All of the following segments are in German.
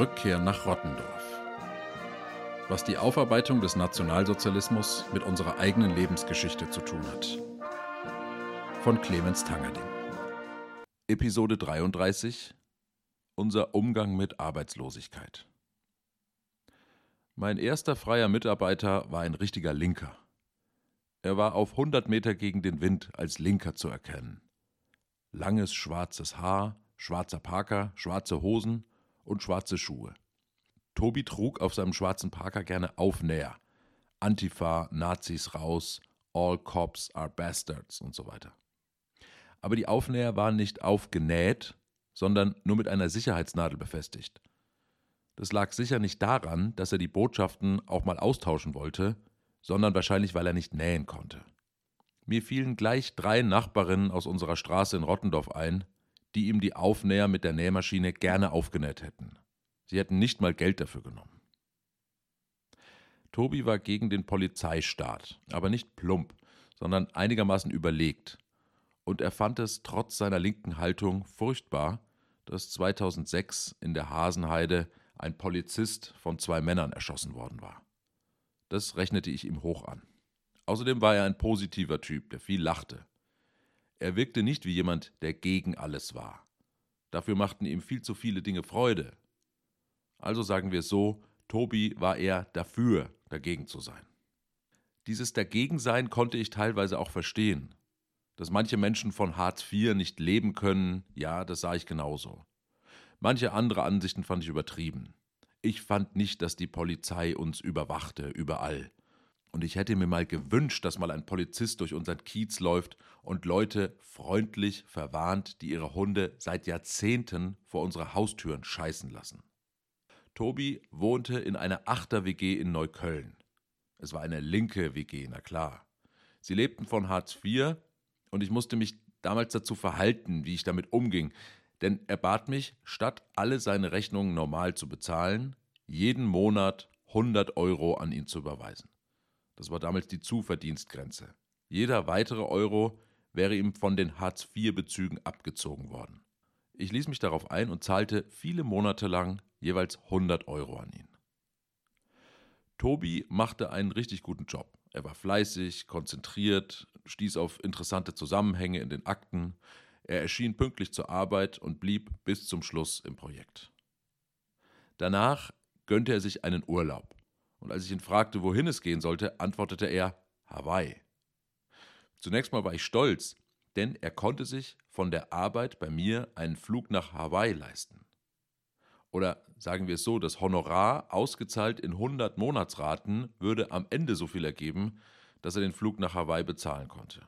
Rückkehr nach Rottendorf. Was die Aufarbeitung des Nationalsozialismus mit unserer eigenen Lebensgeschichte zu tun hat. Von Clemens Tangerding. Episode 33 Unser Umgang mit Arbeitslosigkeit. Mein erster freier Mitarbeiter war ein richtiger Linker. Er war auf 100 Meter gegen den Wind als Linker zu erkennen. Langes schwarzes Haar, schwarzer Parker, schwarze Hosen und schwarze Schuhe. Tobi trug auf seinem schwarzen Parker gerne Aufnäher. Antifa, Nazis raus, All Cops are Bastards und so weiter. Aber die Aufnäher waren nicht aufgenäht, sondern nur mit einer Sicherheitsnadel befestigt. Das lag sicher nicht daran, dass er die Botschaften auch mal austauschen wollte, sondern wahrscheinlich, weil er nicht nähen konnte. Mir fielen gleich drei Nachbarinnen aus unserer Straße in Rottendorf ein, die ihm die Aufnäher mit der Nähmaschine gerne aufgenäht hätten. Sie hätten nicht mal Geld dafür genommen. Tobi war gegen den Polizeistaat, aber nicht plump, sondern einigermaßen überlegt. Und er fand es trotz seiner linken Haltung furchtbar, dass 2006 in der Hasenheide ein Polizist von zwei Männern erschossen worden war. Das rechnete ich ihm hoch an. Außerdem war er ein positiver Typ, der viel lachte. Er wirkte nicht wie jemand, der gegen alles war. Dafür machten ihm viel zu viele Dinge Freude. Also sagen wir es so, Tobi war eher dafür, dagegen zu sein. Dieses Dagegensein konnte ich teilweise auch verstehen. Dass manche Menschen von Hartz IV nicht leben können, ja, das sah ich genauso. Manche andere Ansichten fand ich übertrieben. Ich fand nicht, dass die Polizei uns überwachte, überall. Und ich hätte mir mal gewünscht, dass mal ein Polizist durch unseren Kiez läuft und Leute freundlich verwarnt, die ihre Hunde seit Jahrzehnten vor unsere Haustüren scheißen lassen. Tobi wohnte in einer Achter-WG in Neukölln. Es war eine linke WG, na klar. Sie lebten von Hartz IV und ich musste mich damals dazu verhalten, wie ich damit umging, denn er bat mich, statt alle seine Rechnungen normal zu bezahlen, jeden Monat 100 Euro an ihn zu überweisen. Das war damals die Zuverdienstgrenze. Jeder weitere Euro wäre ihm von den Hartz-IV-Bezügen abgezogen worden. Ich ließ mich darauf ein und zahlte viele Monate lang jeweils 100 Euro an ihn. Tobi machte einen richtig guten Job. Er war fleißig, konzentriert, stieß auf interessante Zusammenhänge in den Akten. Er erschien pünktlich zur Arbeit und blieb bis zum Schluss im Projekt. Danach gönnte er sich einen Urlaub und als ich ihn fragte, wohin es gehen sollte, antwortete er Hawaii. Zunächst mal war ich stolz, denn er konnte sich von der Arbeit bei mir einen Flug nach Hawaii leisten. Oder sagen wir es so, das Honorar, ausgezahlt in 100 Monatsraten, würde am Ende so viel ergeben, dass er den Flug nach Hawaii bezahlen konnte.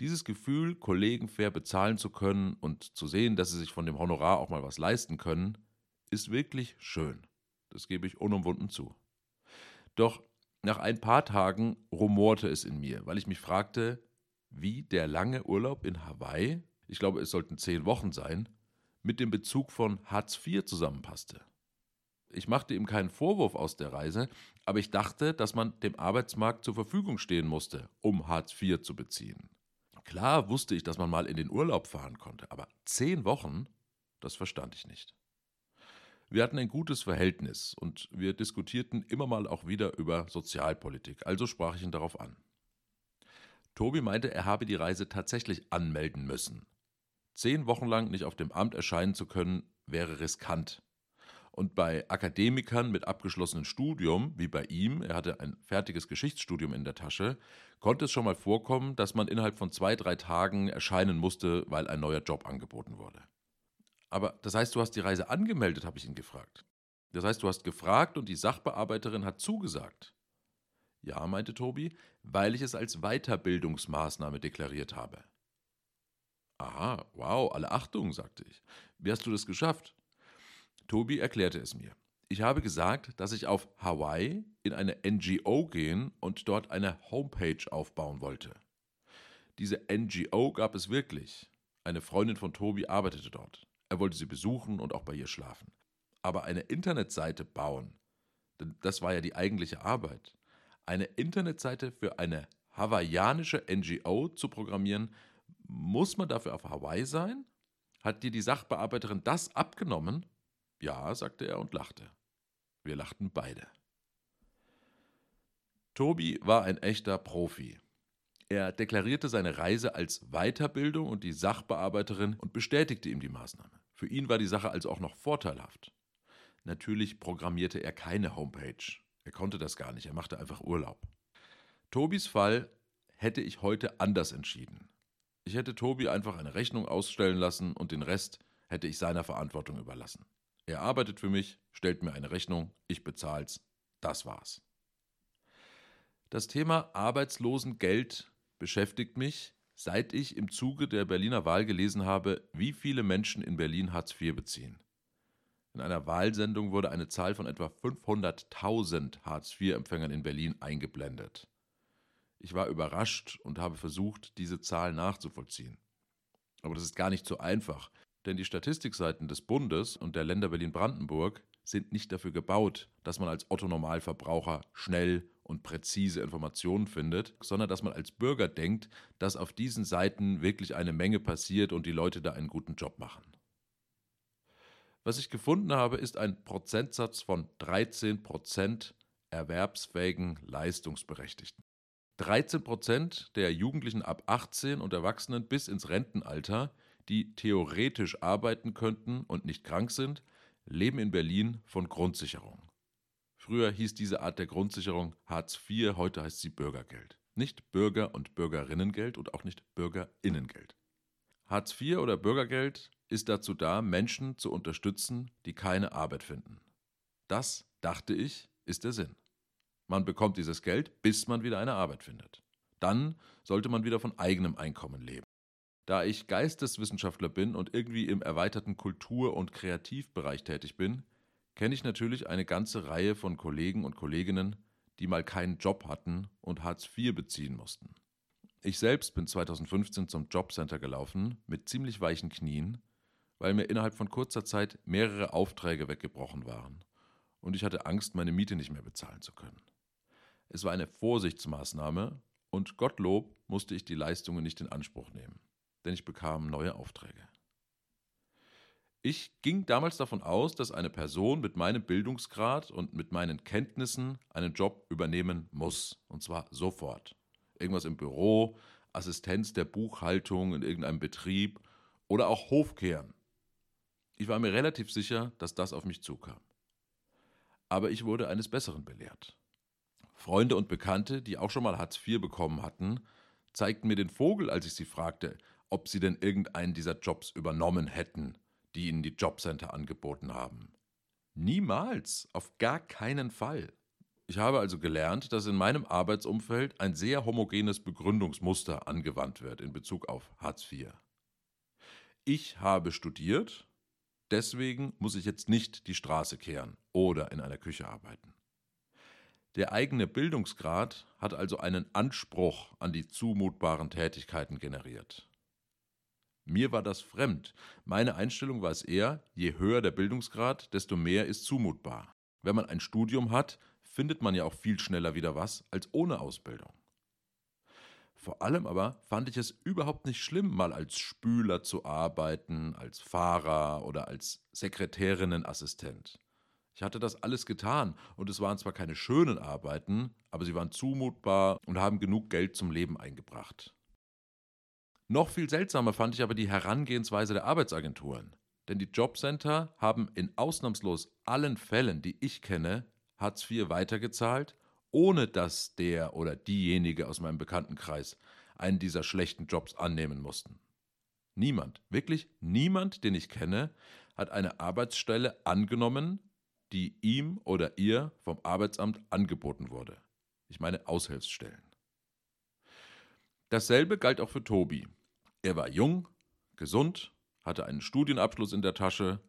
Dieses Gefühl, Kollegen fair bezahlen zu können und zu sehen, dass sie sich von dem Honorar auch mal was leisten können, ist wirklich schön. Das gebe ich unumwunden zu. Doch nach ein paar Tagen rumorte es in mir, weil ich mich fragte, wie der lange Urlaub in Hawaii, ich glaube es sollten zehn Wochen sein, mit dem Bezug von Hartz IV zusammenpasste. Ich machte ihm keinen Vorwurf aus der Reise, aber ich dachte, dass man dem Arbeitsmarkt zur Verfügung stehen musste, um Hartz IV zu beziehen. Klar wusste ich, dass man mal in den Urlaub fahren konnte, aber zehn Wochen, das verstand ich nicht. Wir hatten ein gutes Verhältnis und wir diskutierten immer mal auch wieder über Sozialpolitik, also sprach ich ihn darauf an. Tobi meinte, er habe die Reise tatsächlich anmelden müssen. Zehn Wochen lang nicht auf dem Amt erscheinen zu können, wäre riskant. Und bei Akademikern mit abgeschlossenem Studium, wie bei ihm, er hatte ein fertiges Geschichtsstudium in der Tasche, konnte es schon mal vorkommen, dass man innerhalb von zwei, drei Tagen erscheinen musste, weil ein neuer Job angeboten wurde. Aber das heißt, du hast die Reise angemeldet, habe ich ihn gefragt. Das heißt, du hast gefragt und die Sachbearbeiterin hat zugesagt. Ja, meinte Tobi, weil ich es als Weiterbildungsmaßnahme deklariert habe. Aha, wow, alle Achtung, sagte ich. Wie hast du das geschafft? Tobi erklärte es mir. Ich habe gesagt, dass ich auf Hawaii in eine NGO gehen und dort eine Homepage aufbauen wollte. Diese NGO gab es wirklich. Eine Freundin von Tobi arbeitete dort. Er wollte sie besuchen und auch bei ihr schlafen. Aber eine Internetseite bauen, denn das war ja die eigentliche Arbeit. Eine Internetseite für eine hawaiianische NGO zu programmieren. Muss man dafür auf Hawaii sein? Hat dir die Sachbearbeiterin das abgenommen? Ja, sagte er und lachte. Wir lachten beide. Tobi war ein echter Profi. Er deklarierte seine Reise als Weiterbildung und die Sachbearbeiterin und bestätigte ihm die Maßnahme. Für ihn war die Sache also auch noch vorteilhaft. Natürlich programmierte er keine Homepage. Er konnte das gar nicht, er machte einfach Urlaub. Tobis Fall hätte ich heute anders entschieden. Ich hätte Tobi einfach eine Rechnung ausstellen lassen und den Rest hätte ich seiner Verantwortung überlassen. Er arbeitet für mich, stellt mir eine Rechnung, ich bezahl's. Das war's. Das Thema Arbeitslosengeld beschäftigt mich, seit ich im Zuge der Berliner Wahl gelesen habe, wie viele Menschen in Berlin Hartz IV beziehen. In einer Wahlsendung wurde eine Zahl von etwa 500.000 Hartz-IV-Empfängern in Berlin eingeblendet. Ich war überrascht und habe versucht, diese Zahl nachzuvollziehen. Aber das ist gar nicht so einfach, denn die Statistikseiten des Bundes und der Länder Berlin-Brandenburg sind nicht dafür gebaut, dass man als Otto-Normalverbraucher schnell und präzise Informationen findet, sondern dass man als Bürger denkt, dass auf diesen Seiten wirklich eine Menge passiert und die Leute da einen guten Job machen. Was ich gefunden habe, ist ein Prozentsatz von 13 Prozent erwerbsfähigen Leistungsberechtigten. 13 Prozent der Jugendlichen ab 18 und Erwachsenen bis ins Rentenalter, die theoretisch arbeiten könnten und nicht krank sind, leben in Berlin von Grundsicherung. Früher hieß diese Art der Grundsicherung Hartz IV, heute heißt sie Bürgergeld. Nicht Bürger- und Bürgerinnengeld und auch nicht Bürgerinnengeld. Hartz IV oder Bürgergeld ist dazu da, Menschen zu unterstützen, die keine Arbeit finden. Das, dachte ich, ist der Sinn. Man bekommt dieses Geld, bis man wieder eine Arbeit findet. Dann sollte man wieder von eigenem Einkommen leben. Da ich Geisteswissenschaftler bin und irgendwie im erweiterten Kultur- und Kreativbereich tätig bin, kenne ich natürlich eine ganze Reihe von Kollegen und Kolleginnen, die mal keinen Job hatten und Hartz IV beziehen mussten. Ich selbst bin 2015 zum Jobcenter gelaufen mit ziemlich weichen Knien weil mir innerhalb von kurzer Zeit mehrere Aufträge weggebrochen waren und ich hatte Angst, meine Miete nicht mehr bezahlen zu können. Es war eine Vorsichtsmaßnahme und Gottlob musste ich die Leistungen nicht in Anspruch nehmen, denn ich bekam neue Aufträge. Ich ging damals davon aus, dass eine Person mit meinem Bildungsgrad und mit meinen Kenntnissen einen Job übernehmen muss, und zwar sofort. Irgendwas im Büro, Assistenz der Buchhaltung in irgendeinem Betrieb oder auch Hofkehren. Ich war mir relativ sicher, dass das auf mich zukam. Aber ich wurde eines Besseren belehrt. Freunde und Bekannte, die auch schon mal Hartz IV bekommen hatten, zeigten mir den Vogel, als ich sie fragte, ob sie denn irgendeinen dieser Jobs übernommen hätten, die ihnen die Jobcenter angeboten haben. Niemals, auf gar keinen Fall. Ich habe also gelernt, dass in meinem Arbeitsumfeld ein sehr homogenes Begründungsmuster angewandt wird in Bezug auf Hartz IV. Ich habe studiert Deswegen muss ich jetzt nicht die Straße kehren oder in einer Küche arbeiten. Der eigene Bildungsgrad hat also einen Anspruch an die zumutbaren Tätigkeiten generiert. Mir war das fremd. Meine Einstellung war es eher, je höher der Bildungsgrad, desto mehr ist zumutbar. Wenn man ein Studium hat, findet man ja auch viel schneller wieder was als ohne Ausbildung. Vor allem aber fand ich es überhaupt nicht schlimm, mal als Spüler zu arbeiten, als Fahrer oder als Sekretärinnenassistent. Ich hatte das alles getan und es waren zwar keine schönen Arbeiten, aber sie waren zumutbar und haben genug Geld zum Leben eingebracht. Noch viel seltsamer fand ich aber die Herangehensweise der Arbeitsagenturen. Denn die Jobcenter haben in ausnahmslos allen Fällen, die ich kenne, Hartz IV weitergezahlt ohne dass der oder diejenige aus meinem Bekanntenkreis einen dieser schlechten Jobs annehmen mussten. Niemand, wirklich niemand, den ich kenne, hat eine Arbeitsstelle angenommen, die ihm oder ihr vom Arbeitsamt angeboten wurde. Ich meine Aushilfsstellen. Dasselbe galt auch für Tobi. Er war jung, gesund, hatte einen Studienabschluss in der Tasche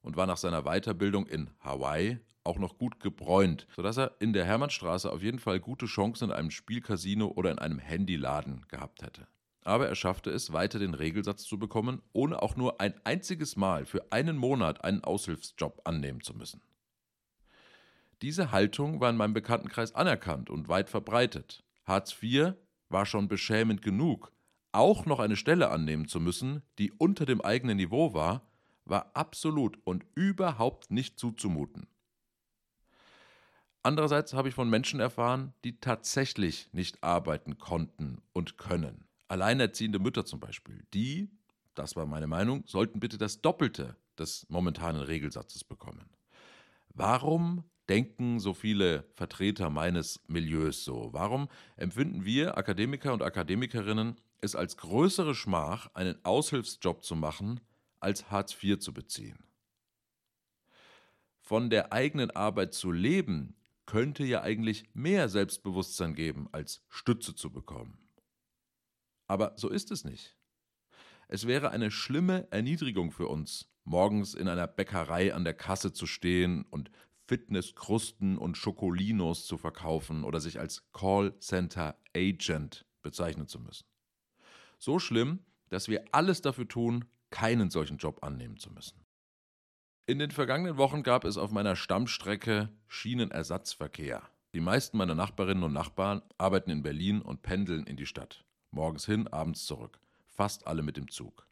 und war nach seiner Weiterbildung in Hawaii auch noch gut gebräunt, sodass er in der Hermannstraße auf jeden Fall gute Chancen in einem Spielcasino oder in einem Handyladen gehabt hätte. Aber er schaffte es, weiter den Regelsatz zu bekommen, ohne auch nur ein einziges Mal für einen Monat einen Aushilfsjob annehmen zu müssen. Diese Haltung war in meinem Bekanntenkreis anerkannt und weit verbreitet. Hartz IV war schon beschämend genug. Auch noch eine Stelle annehmen zu müssen, die unter dem eigenen Niveau war, war absolut und überhaupt nicht zuzumuten. Andererseits habe ich von Menschen erfahren, die tatsächlich nicht arbeiten konnten und können. Alleinerziehende Mütter zum Beispiel, die, das war meine Meinung, sollten bitte das Doppelte des momentanen Regelsatzes bekommen. Warum denken so viele Vertreter meines Milieus so? Warum empfinden wir Akademiker und Akademikerinnen es als größere Schmach, einen Aushilfsjob zu machen, als Hartz IV zu beziehen? Von der eigenen Arbeit zu leben, könnte ja eigentlich mehr Selbstbewusstsein geben, als Stütze zu bekommen. Aber so ist es nicht. Es wäre eine schlimme Erniedrigung für uns, morgens in einer Bäckerei an der Kasse zu stehen und Fitnesskrusten und Schokolinos zu verkaufen oder sich als Callcenter Agent bezeichnen zu müssen. So schlimm, dass wir alles dafür tun, keinen solchen Job annehmen zu müssen. In den vergangenen Wochen gab es auf meiner Stammstrecke Schienenersatzverkehr. Die meisten meiner Nachbarinnen und Nachbarn arbeiten in Berlin und pendeln in die Stadt. Morgens hin, abends zurück. Fast alle mit dem Zug.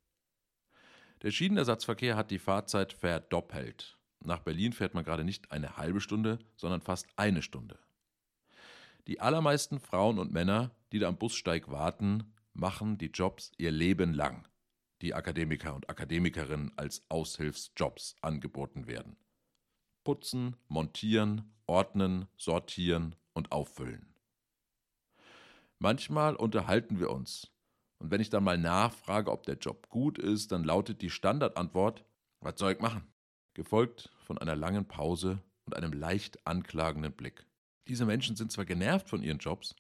Der Schienenersatzverkehr hat die Fahrzeit verdoppelt. Nach Berlin fährt man gerade nicht eine halbe Stunde, sondern fast eine Stunde. Die allermeisten Frauen und Männer, die da am Bussteig warten, machen die Jobs ihr Leben lang die Akademiker und Akademikerinnen als Aushilfsjobs angeboten werden. Putzen, montieren, ordnen, sortieren und auffüllen. Manchmal unterhalten wir uns. Und wenn ich dann mal nachfrage, ob der Job gut ist, dann lautet die Standardantwort, was soll ich machen? Gefolgt von einer langen Pause und einem leicht anklagenden Blick. Diese Menschen sind zwar genervt von ihren Jobs,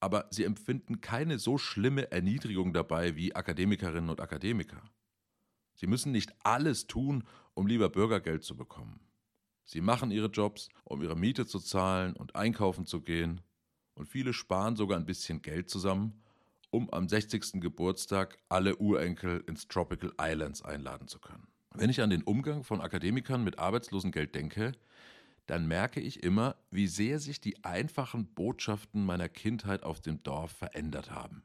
aber sie empfinden keine so schlimme Erniedrigung dabei wie Akademikerinnen und Akademiker. Sie müssen nicht alles tun, um lieber Bürgergeld zu bekommen. Sie machen ihre Jobs, um ihre Miete zu zahlen und einkaufen zu gehen, und viele sparen sogar ein bisschen Geld zusammen, um am 60. Geburtstag alle Urenkel ins Tropical Islands einladen zu können. Wenn ich an den Umgang von Akademikern mit Arbeitslosengeld denke, dann merke ich immer, wie sehr sich die einfachen Botschaften meiner Kindheit auf dem Dorf verändert haben.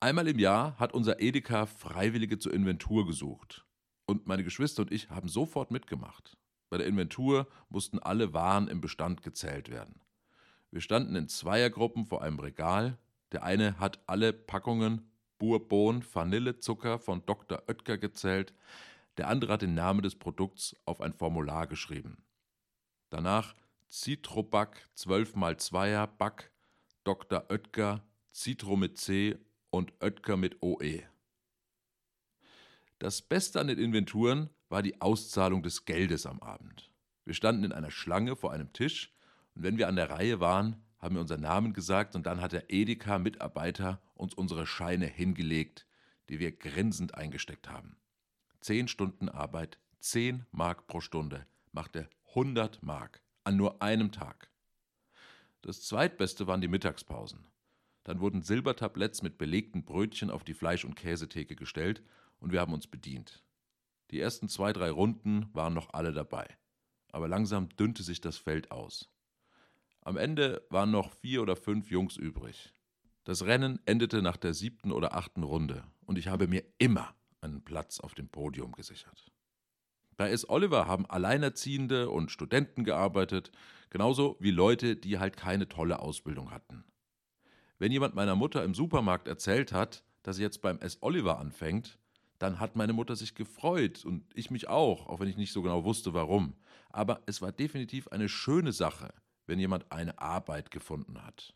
Einmal im Jahr hat unser Edeka Freiwillige zur Inventur gesucht. Und meine Geschwister und ich haben sofort mitgemacht. Bei der Inventur mussten alle Waren im Bestand gezählt werden. Wir standen in Zweiergruppen vor einem Regal. Der eine hat alle Packungen Bourbon Vanillezucker von Dr. Oetker gezählt. Der andere hat den Namen des Produkts auf ein Formular geschrieben. Danach Citrobac 12x2er Back, Dr. Oetker, Citro mit C und Oetker mit OE. Das Beste an den Inventuren war die Auszahlung des Geldes am Abend. Wir standen in einer Schlange vor einem Tisch und wenn wir an der Reihe waren, haben wir unseren Namen gesagt und dann hat der Edeka-Mitarbeiter uns unsere Scheine hingelegt, die wir grinsend eingesteckt haben. Zehn Stunden Arbeit, zehn Mark pro Stunde, machte 100 Mark an nur einem Tag. Das zweitbeste waren die Mittagspausen. Dann wurden Silbertabletts mit belegten Brötchen auf die Fleisch- und Käsetheke gestellt und wir haben uns bedient. Die ersten zwei, drei Runden waren noch alle dabei. Aber langsam dünnte sich das Feld aus. Am Ende waren noch vier oder fünf Jungs übrig. Das Rennen endete nach der siebten oder achten Runde und ich habe mir immer einen Platz auf dem Podium gesichert. Bei S. Oliver haben Alleinerziehende und Studenten gearbeitet, genauso wie Leute, die halt keine tolle Ausbildung hatten. Wenn jemand meiner Mutter im Supermarkt erzählt hat, dass sie jetzt beim S. Oliver anfängt, dann hat meine Mutter sich gefreut und ich mich auch, auch wenn ich nicht so genau wusste, warum. Aber es war definitiv eine schöne Sache, wenn jemand eine Arbeit gefunden hat.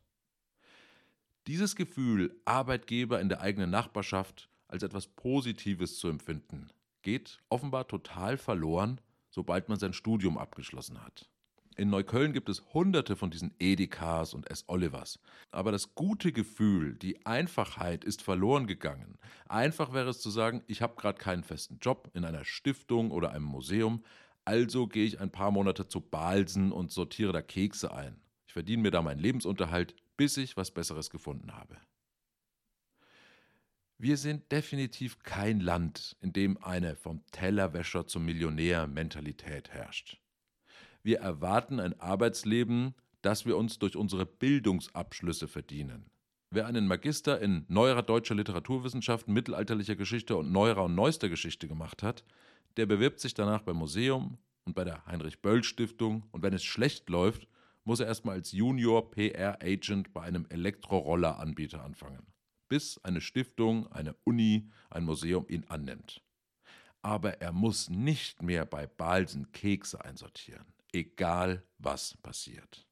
Dieses Gefühl, Arbeitgeber in der eigenen Nachbarschaft als etwas Positives zu empfinden, geht offenbar total verloren, sobald man sein Studium abgeschlossen hat. In Neukölln gibt es hunderte von diesen Edekas und S. Olivers. Aber das gute Gefühl, die Einfachheit ist verloren gegangen. Einfach wäre es zu sagen, ich habe gerade keinen festen Job in einer Stiftung oder einem Museum, also gehe ich ein paar Monate zu Balsen und sortiere da Kekse ein. Ich verdiene mir da meinen Lebensunterhalt, bis ich was Besseres gefunden habe. Wir sind definitiv kein Land, in dem eine vom Tellerwäscher zum Millionär Mentalität herrscht. Wir erwarten ein Arbeitsleben, das wir uns durch unsere Bildungsabschlüsse verdienen. Wer einen Magister in neuerer deutscher Literaturwissenschaft, mittelalterlicher Geschichte und neuerer und neuester Geschichte gemacht hat, der bewirbt sich danach beim Museum und bei der Heinrich-Böll-Stiftung und wenn es schlecht läuft, muss er erstmal als Junior PR-Agent bei einem Elektroroller-Anbieter anfangen, bis eine Stiftung, eine Uni, ein Museum ihn annimmt. Aber er muss nicht mehr bei Balsen Kekse einsortieren, egal was passiert.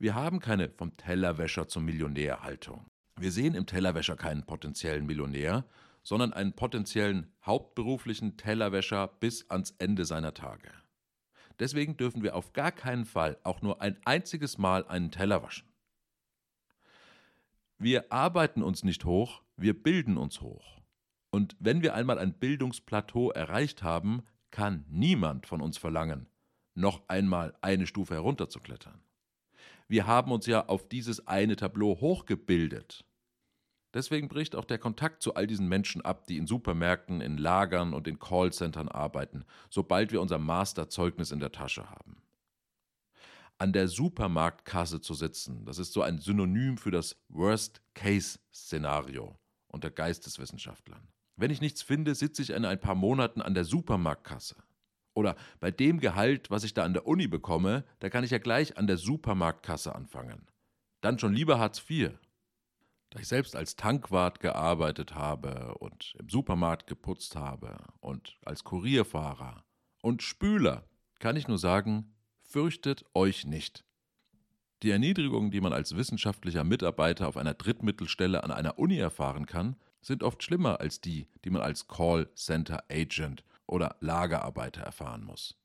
Wir haben keine vom Tellerwäscher zum Millionär Haltung. Wir sehen im Tellerwäscher keinen potenziellen Millionär, sondern einen potenziellen hauptberuflichen Tellerwäscher bis ans Ende seiner Tage. Deswegen dürfen wir auf gar keinen Fall auch nur ein einziges Mal einen Teller waschen. Wir arbeiten uns nicht hoch, wir bilden uns hoch. Und wenn wir einmal ein Bildungsplateau erreicht haben, kann niemand von uns verlangen, noch einmal eine Stufe herunterzuklettern. Wir haben uns ja auf dieses eine Tableau hochgebildet. Deswegen bricht auch der Kontakt zu all diesen Menschen ab, die in Supermärkten, in Lagern und in Callcentern arbeiten, sobald wir unser Masterzeugnis in der Tasche haben. An der Supermarktkasse zu sitzen, das ist so ein Synonym für das Worst-Case-Szenario unter Geisteswissenschaftlern. Wenn ich nichts finde, sitze ich in ein paar Monaten an der Supermarktkasse. Oder bei dem Gehalt, was ich da an der Uni bekomme, da kann ich ja gleich an der Supermarktkasse anfangen. Dann schon lieber Hartz IV da ich selbst als Tankwart gearbeitet habe und im Supermarkt geputzt habe und als Kurierfahrer und Spüler, kann ich nur sagen, fürchtet euch nicht. Die Erniedrigungen, die man als wissenschaftlicher Mitarbeiter auf einer Drittmittelstelle an einer Uni erfahren kann, sind oft schlimmer als die, die man als Call Center Agent oder Lagerarbeiter erfahren muss.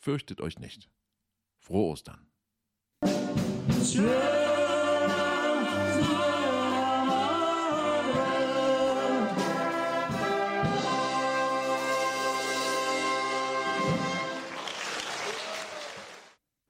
Fürchtet euch nicht. Frohe Ostern.